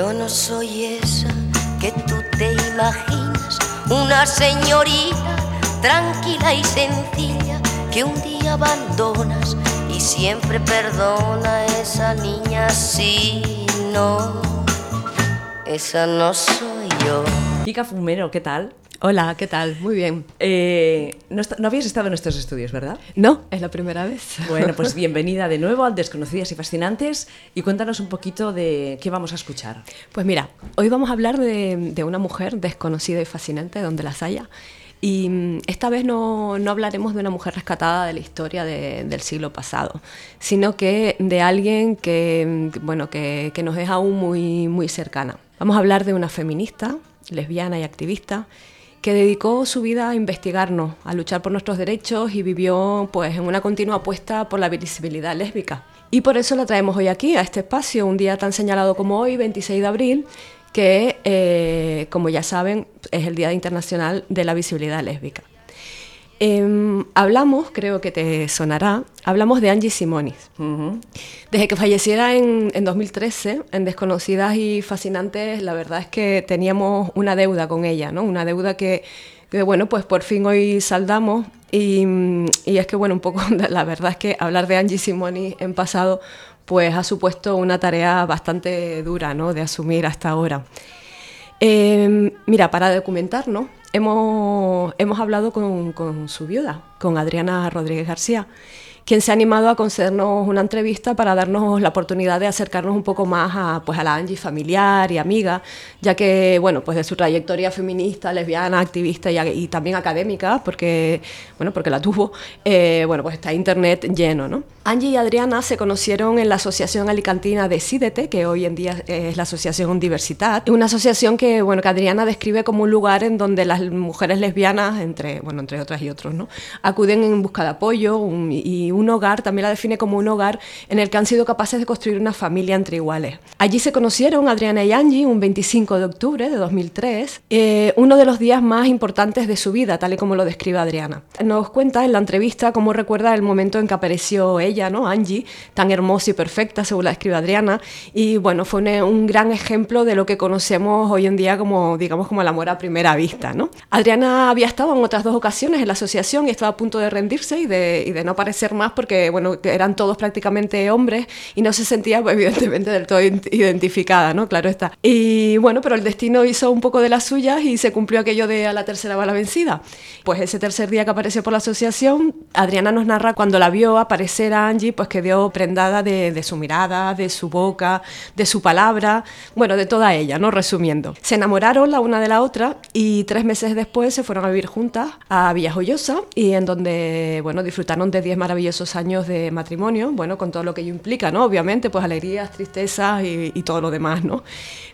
Yo no soy esa que tú te imaginas, una señorita tranquila y sencilla que un día abandonas y siempre perdona a esa niña si no. Esa no soy yo. Pica Fumero, ¿qué tal? Hola, ¿qué tal? Muy bien. Eh, no, no, habías estado en nuestros estudios, ¿verdad? No, es la primera vez. Bueno, pues bienvenida de nuevo al Desconocidas y Fascinantes y cuéntanos un poquito de qué vamos a escuchar. Pues mira, hoy vamos a hablar de, de una mujer desconocida y fascinante, donde las haya. Y mm, esta vez no, no, hablaremos de una mujer rescatada de la historia de, del siglo pasado, sino que de alguien que, mm, bueno, que, que nos es aún muy, muy cercana. Vamos a hablar de una feminista, lesbiana y activista que dedicó su vida a investigarnos, a luchar por nuestros derechos y vivió pues en una continua apuesta por la visibilidad lésbica. Y por eso la traemos hoy aquí, a este espacio, un día tan señalado como hoy, 26 de abril, que, eh, como ya saben, es el Día Internacional de la Visibilidad Lésbica. Eh, hablamos, creo que te sonará, hablamos de Angie Simonis. Uh -huh. Desde que falleciera en, en, 2013, en Desconocidas y Fascinantes, la verdad es que teníamos una deuda con ella, ¿no? Una deuda que, que bueno, pues por fin hoy saldamos. Y, y, es que, bueno, un poco, la verdad es que hablar de Angie Simonis en pasado, pues ha supuesto una tarea bastante dura, ¿no? De asumir hasta ahora. Eh, mira, para documentarnos, hemos, hemos hablado con, con, su viuda, con Adriana Rodríguez García, quien se ha animado a concedernos una entrevista para darnos la oportunidad de acercarnos un poco más a, pues, a la Angie familiar y amiga, ya que, bueno, pues de su trayectoria feminista, lesbiana, activista y, y también académica, porque, bueno, porque la tuvo, eh, bueno, pues está internet lleno, ¿no? Angie y Adriana se conocieron en la Asociación Alicantina de CIDETE, que hoy en día es la Asociación Universitat, una asociación que, bueno, que Adriana describe como un lugar en donde las mujeres lesbianas, entre, bueno, entre otras y otros, ¿no? acuden en busca de apoyo un, y un hogar, también la define como un hogar en el que han sido capaces de construir una familia entre iguales. Allí se conocieron Adriana y Angie un 25 de octubre de 2003, eh, uno de los días más importantes de su vida, tal y como lo describe Adriana. Nos cuenta en la entrevista cómo recuerda el momento en que apareció ella, ¿no? Angie, tan hermosa y perfecta, según la describe Adriana, y bueno, fue un, un, gran ejemplo de lo que conocemos hoy en día como, digamos, como el amor a primera vista, ¿no? Adriana había estado en otras dos ocasiones en la asociación y estaba a punto de rendirse y de, y de no aparecer más porque, bueno, eran todos prácticamente hombres y no se sentía, pues, evidentemente, del todo identificada, ¿no? Claro está. Y bueno, pero el destino hizo un poco de las suyas y se cumplió aquello de a la tercera bala vencida. Pues ese tercer día que apareció por la asociación, Adriana nos narra cuando la vio aparecer a Angie, pues quedó prendada de, su mirada, de su boca, de su palabra, bueno, de toda ella, ¿no? Resumiendo. Se enamoraron la una de la otra y tres meses después se fueron a vivir juntas a Villajoyosa y en donde, bueno, disfrutaron de 10 maravillosos años de matrimonio, bueno, con todo lo que ello implica, ¿no? Obviamente, pues alegrías, tristezas y, todo lo demás, ¿no?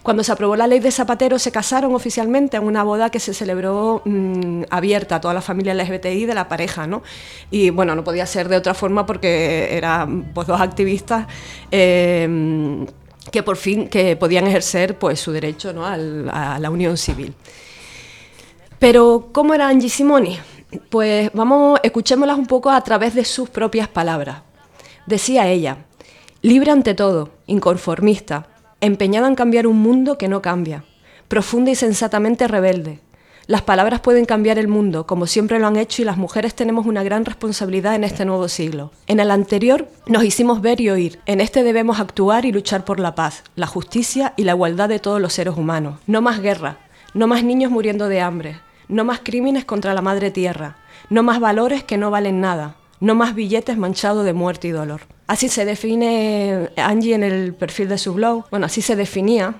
Cuando se aprobó la ley de Zapatero se casaron oficialmente en una boda que se celebró mmm, abierta a toda la familia LGBTI de la pareja, ¿no? Y bueno, no podía ser de otra forma porque eran pues, dos activistas eh, que por fin que podían ejercer pues, su derecho ¿no? A la unión civil. Pero, ¿cómo era Angie Simoni? Pues vamos, escuchémoslas un poco a través de sus propias palabras. Decía ella, libre ante todo, inconformista, empeñada en cambiar un mundo que no cambia, profunda y sensatamente rebelde. Las palabras pueden cambiar el mundo, como siempre lo han hecho, y las mujeres tenemos una gran responsabilidad en este nuevo siglo. En el anterior nos hicimos ver y oír, en este debemos actuar y luchar por la paz, la justicia y la igualdad de todos los seres humanos. No más guerra, no más niños muriendo de hambre, no más crímenes contra la madre tierra, no más valores que no valen nada, no más billetes manchados de muerte y dolor. Así se define Angie en el perfil de su blog. Bueno, así se definía,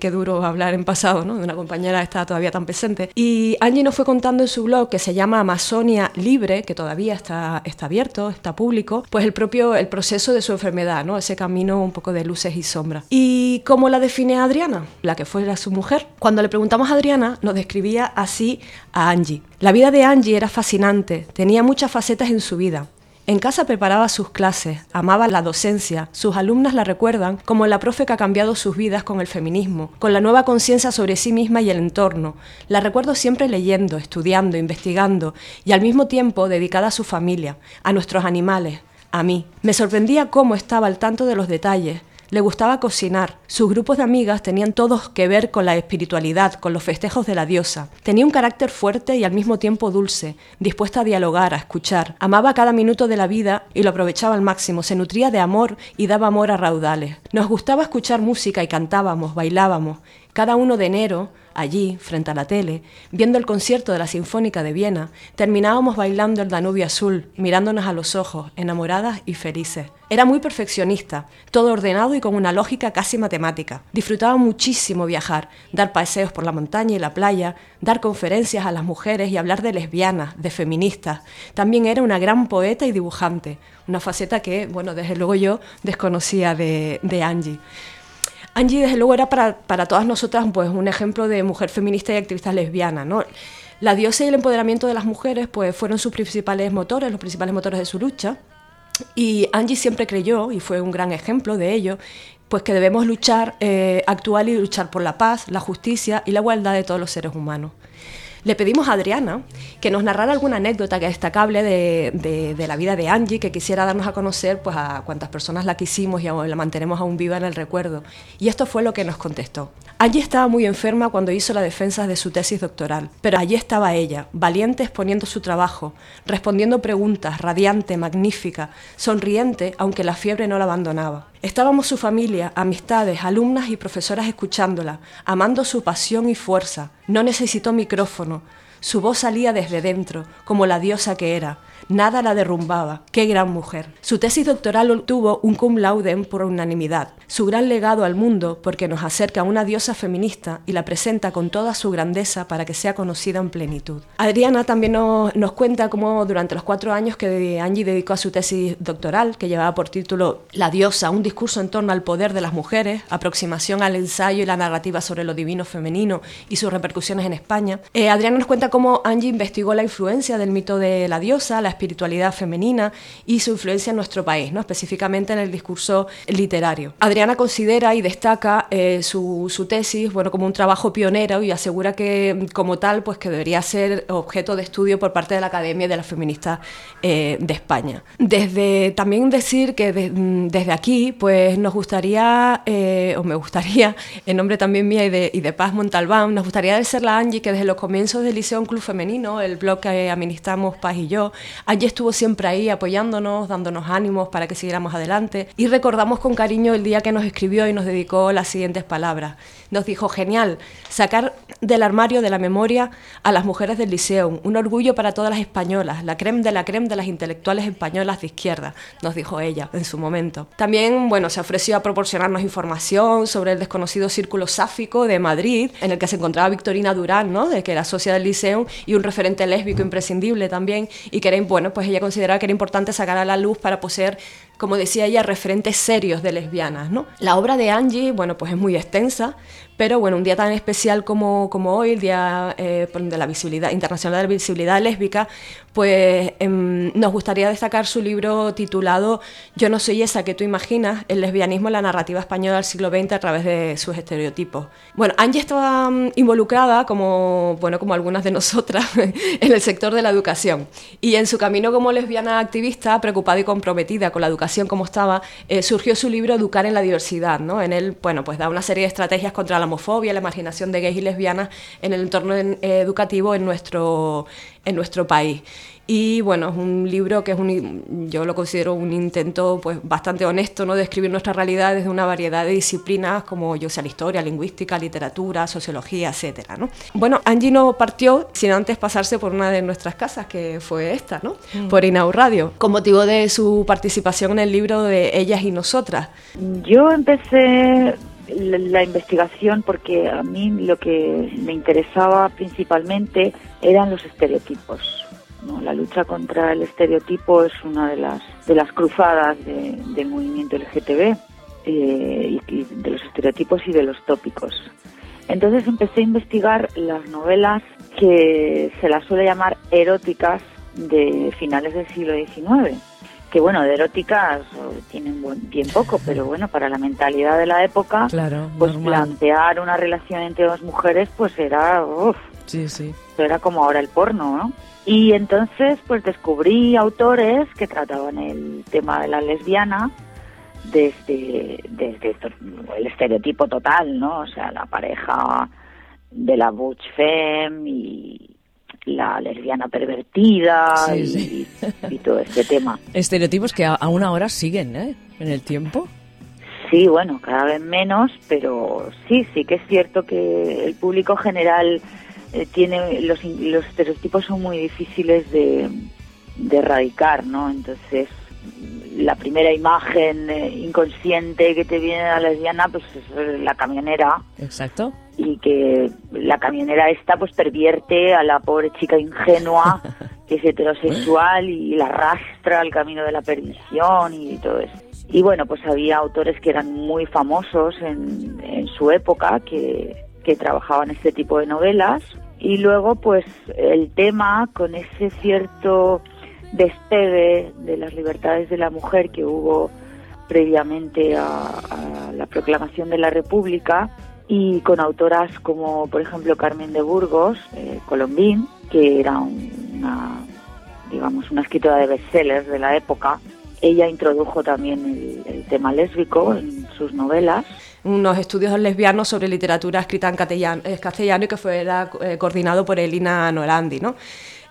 que duro hablar en pasado, ¿no? De una compañera que está todavía tan presente. Y Angie nos fue contando en su blog, que se llama Amazonia Libre, que todavía está, está abierto, está público, pues el propio el proceso de su enfermedad, ¿no? Ese camino un poco de luces y sombras. ¿Y cómo la define Adriana, la que fuera su mujer? Cuando le preguntamos a Adriana, nos describía así a Angie. La vida de Angie era fascinante, tenía muchas facetas en su vida. En casa preparaba sus clases, amaba la docencia, sus alumnas la recuerdan como la profe que ha cambiado sus vidas con el feminismo, con la nueva conciencia sobre sí misma y el entorno. La recuerdo siempre leyendo, estudiando, investigando y al mismo tiempo dedicada a su familia, a nuestros animales, a mí. Me sorprendía cómo estaba al tanto de los detalles, le gustaba cocinar. Sus grupos de amigas tenían todos que ver con la espiritualidad, con los festejos de la diosa. Tenía un carácter fuerte y al mismo tiempo dulce, dispuesta a dialogar, a escuchar. Amaba cada minuto de la vida y lo aprovechaba al máximo. Se nutría de amor y daba amor a raudales. Nos gustaba escuchar música y cantábamos, bailábamos. Cada uno de enero allí, frente a la tele, viendo el concierto de la Sinfónica de Viena, terminábamos bailando el Danubio Azul, mirándonos a los ojos, enamoradas y felices. Era muy perfeccionista, todo ordenado y con una lógica casi matemática. Disfrutaba muchísimo viajar, dar paseos por la montaña y la playa, dar conferencias a las mujeres y hablar de lesbianas, de feministas. También era una gran poeta y dibujante, una faceta que, bueno, desde luego yo desconocía de, Angie. Angie, desde luego, era para, todas nosotras pues, un ejemplo de mujer feminista y activista lesbiana. ¿no? La diosa y el empoderamiento de las mujeres pues, fueron sus principales motores, los principales motores de su lucha. Y Angie siempre creyó, y fue un gran ejemplo de ello, pues que debemos luchar, eh, actuar y luchar por la paz, la justicia y la igualdad de todos los seres humanos le pedimos a Adriana que nos narrara alguna anécdota que destacable de, de, la vida de Angie, que quisiera darnos a conocer pues, a cuántas personas la quisimos y la mantenemos aún viva en el recuerdo. Y esto fue lo que nos contestó. Angie estaba muy enferma cuando hizo la defensa de su tesis doctoral, pero allí estaba ella, valiente exponiendo su trabajo, respondiendo preguntas, radiante, magnífica, sonriente, aunque la fiebre no la abandonaba. Estábamos su familia, amistades, alumnas y profesoras escuchándola, amando su pasión y fuerza. No necesitó micrófono. Su voz salía desde dentro, como la diosa que era, Nada la derrumbaba. Qué gran mujer. Su tesis doctoral obtuvo un cum laude por unanimidad. Su gran legado al mundo porque nos acerca a una diosa feminista y la presenta con toda su grandeza para que sea conocida en plenitud. Adriana también nos, nos cuenta cómo durante los cuatro años que Angie dedicó a su tesis doctoral, que llevaba por título La diosa, un discurso en torno al poder de las mujeres, aproximación al ensayo y la narrativa sobre lo divino femenino y sus repercusiones en España, eh, Adriana nos cuenta cómo Angie investigó la influencia del mito de la diosa, la espiritualidad femenina y su influencia en nuestro país, ¿no? específicamente en el discurso literario. Adriana considera y destaca eh, su, su, tesis bueno, como un trabajo pionero y asegura que como tal pues, que debería ser objeto de estudio por parte de la Academia de las Feministas eh, de España. Desde, también decir que desde aquí pues, nos gustaría, eh, o me gustaría, en nombre también mía y de, Paz Montalbán, nos gustaría ser la Angie que desde los comienzos del Liceo Club Femenino, el blog que administramos Paz y yo, Allí estuvo siempre ahí apoyándonos, dándonos ánimos para que siguiéramos adelante y recordamos con cariño el día que nos escribió y nos dedicó las siguientes palabras. Nos dijo, genial, sacar del armario de la memoria a las mujeres del liceo, un orgullo para todas las españolas, la creme de la creme de las intelectuales españolas de izquierda, nos dijo ella en su momento. También, bueno, se ofreció a proporcionarnos información sobre el desconocido círculo sáfico de Madrid, en el que se encontraba Victorina Durán, ¿no? de que era socia del liceo y un referente lésbico imprescindible también, y que era bueno, pues ella consideraba que era importante sacar a la luz para poseer, como decía ella, referentes serios de lesbianas, ¿no? La obra de Angie, bueno, pues es muy extensa, pero bueno, un día tan especial como, como hoy, el Día eh, de la Visibilidad Internacional de la Visibilidad Lésbica, pues em, nos gustaría destacar su libro titulado Yo no soy esa que tú imaginas, el lesbianismo en la narrativa española del siglo XX a través de sus estereotipos. Bueno, Angie estaba mm, involucrada, como, bueno, como algunas de nosotras, en el sector de la educación. Y en su camino como lesbiana activista, preocupada y comprometida con la educación como estaba, eh, surgió su libro Educar en la diversidad. ¿no? En él, bueno, pues da una serie de estrategias contra la la homofobia, la marginación de gays y lesbianas en el entorno educativo en nuestro, en nuestro país. Y bueno, es un libro que es un, yo lo considero un intento pues bastante honesto ¿no? de describir nuestra realidad desde una variedad de disciplinas como yo sea la historia, lingüística, literatura, sociología, etcétera, ¿no? Bueno, Angie no partió sin antes pasarse por una de nuestras casas, que fue esta, ¿no? Mm. Por Inau Radio, con motivo de su participación en el libro de Ellas y Nosotras. Yo empecé la, investigación porque a mí lo que me interesaba principalmente eran los estereotipos. ¿no? La lucha contra el estereotipo es una de las, de las cruzadas del movimiento LGTB, eh, y, de los estereotipos y de los tópicos. Entonces empecé a investigar las novelas que se las suele llamar eróticas de finales del siglo XIX que bueno, de eróticas tienen bien poco, pero bueno, para la mentalidad de la época, pues plantear una relación entre dos mujeres, pues era, uff, sí, sí. era como ahora el porno, ¿no? Y entonces, pues descubrí autores que trataban el tema de la lesbiana desde, desde el estereotipo total, ¿no? O sea, la pareja de la butch femme y la lesbiana pervertida y, todo este tema. Estereotipos que aún ahora siguen, ¿eh? En el tiempo. Sí, bueno, cada vez menos, pero sí, sí que es cierto que el público general eh, tiene los, los estereotipos son muy difíciles de, de erradicar, ¿no? Entonces la primera imagen eh, inconsciente que te viene a la lesbiana pues es la camionera. Exacto. Y que la camionera esta pues pervierte a la pobre chica ingenua que es heterosexual y la arrastra al camino de la perdición y todo eso. Y bueno, pues había autores que eran muy famosos en, en su época que, que trabajaban este tipo de novelas. Y luego pues el tema con ese cierto despegue de las libertades de la mujer que hubo previamente a, la proclamación de la República y con autoras como por ejemplo Carmen de Burgos, eh, Colombín, que era una digamos una escritora de bestsellers de la época. Ella introdujo también el, tema lésbico en sus novelas unos estudios lesbianos sobre literatura escrita en castellano, castellano y que fuera eh, coordinado por Elina Norandi, ¿no?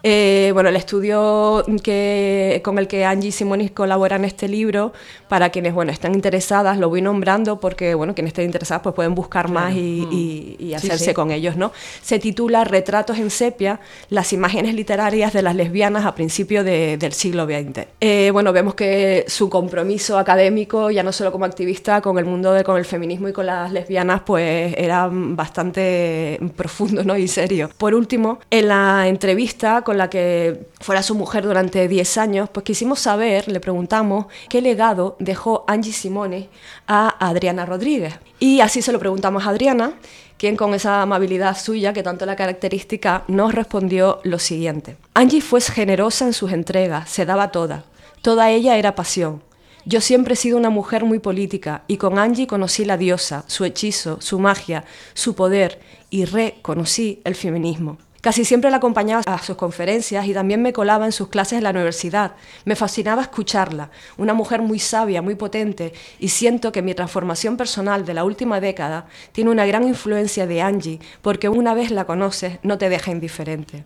Eh, bueno, el estudio que, con el que Angie y Simonis colabora en este libro, para quienes bueno, están interesadas, lo voy nombrando porque bueno, quienes estén interesadas pues pueden buscar más y, mm. hacerse con ellos. ¿no? Se titula Retratos en sepia, las imágenes literarias de las lesbianas a principios del siglo XX. Eh, bueno, vemos que su compromiso académico, ya no solo como activista con el mundo de, con el feminismo y con las lesbianas, pues era bastante profundo ¿no? y serio. Por último, en la entrevista con la que fuera su mujer durante 10 años, pues quisimos saber, le preguntamos, qué legado dejó Angie Simone a Adriana Rodríguez. Y así se lo preguntamos a Adriana, quien con esa amabilidad suya que tanto la característica nos respondió lo siguiente. Angie fue generosa en sus entregas, se daba toda. Toda ella era pasión. Yo siempre he sido una mujer muy política y con Angie conocí la diosa, su hechizo, su magia, su poder y reconocí el feminismo. Casi siempre la acompañaba a sus conferencias y también me colaba en sus clases en la universidad. Me fascinaba escucharla, una mujer muy sabia, muy potente, y siento que mi transformación personal de la última década tiene una gran influencia de Angie, porque una vez la conoces no te deja indiferente.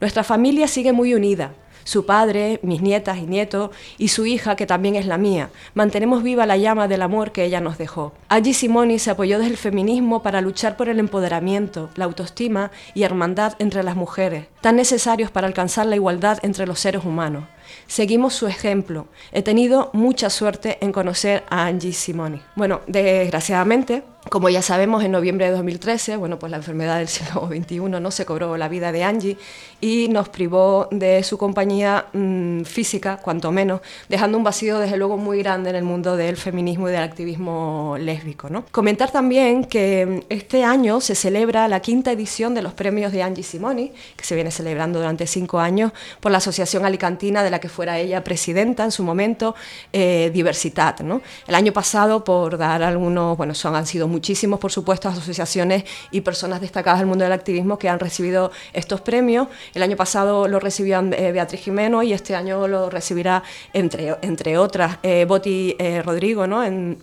Nuestra familia sigue muy unida su padre, mis nietas y nietos, y su hija, que también es la mía. Mantenemos viva la llama del amor que ella nos dejó. Allí Simoni se apoyó desde el feminismo para luchar por el empoderamiento, la autoestima y hermandad entre las mujeres, tan necesarios para alcanzar la igualdad entre los seres humanos. Seguimos su ejemplo. He tenido mucha suerte en conocer a Angie Simoni. Bueno, desgraciadamente, como ya sabemos, en noviembre de 2013, bueno, pues la enfermedad del siglo XXI no se cobró la vida de Angie y nos privó de su compañía mm, física, cuanto menos, dejando un vacío desde luego muy grande en el mundo del feminismo y del activismo lésbico. ¿no? Comentar también que este año se celebra la quinta edición de los premios de Angie Simoni, que se viene celebrando durante cinco años por la Asociación Alicantina de la que fuera ella presidenta en su momento, eh, Diversidad. ¿no? El año pasado, por dar algunos, bueno, son, han sido muchísimos, por supuesto, asociaciones y personas destacadas del mundo del activismo que han recibido estos premios. El año pasado lo recibían eh, Beatriz Jimeno y este año lo recibirá, entre, entre otras, eh, Boti eh, Rodrigo, ¿no? En,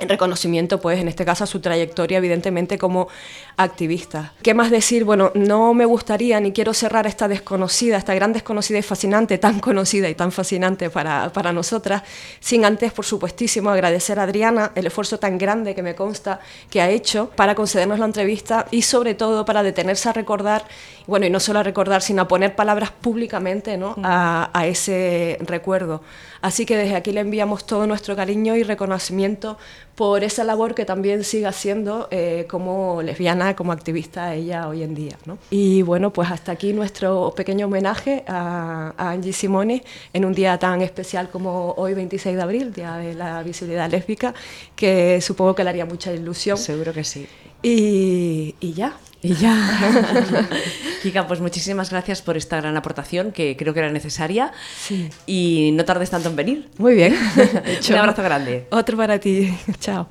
en reconocimiento, pues en este caso, a su trayectoria, evidentemente, como activista. ¿Qué más decir? Bueno, no me gustaría ni quiero cerrar esta desconocida, esta gran desconocida y fascinante, tan conocida y tan fascinante para, para nosotras, sin antes, por supuestísimo, agradecer a Adriana el esfuerzo tan grande que me consta que ha hecho para concedernos la entrevista y, sobre todo, para detenerse a recordar, bueno, y no solo a recordar, sino a poner palabras públicamente ¿no? a, a ese recuerdo. Así que desde aquí le enviamos todo nuestro cariño y reconocimiento por esa labor que también sigue haciendo eh, como lesbiana, como activista ella hoy en día. ¿no? Y bueno, pues hasta aquí nuestro pequeño homenaje a, Angie Simone en un día tan especial como hoy, 26 de abril, Día de la Visibilidad Lésbica, que supongo que le haría mucha ilusión. Seguro que sí. Y, y ya. Y ya. Kika, pues muchísimas gracias por esta gran aportación que creo que era necesaria. Sí. Y no tardes tanto en venir. Muy bien. Un abrazo grande. Otro para ti. Chao.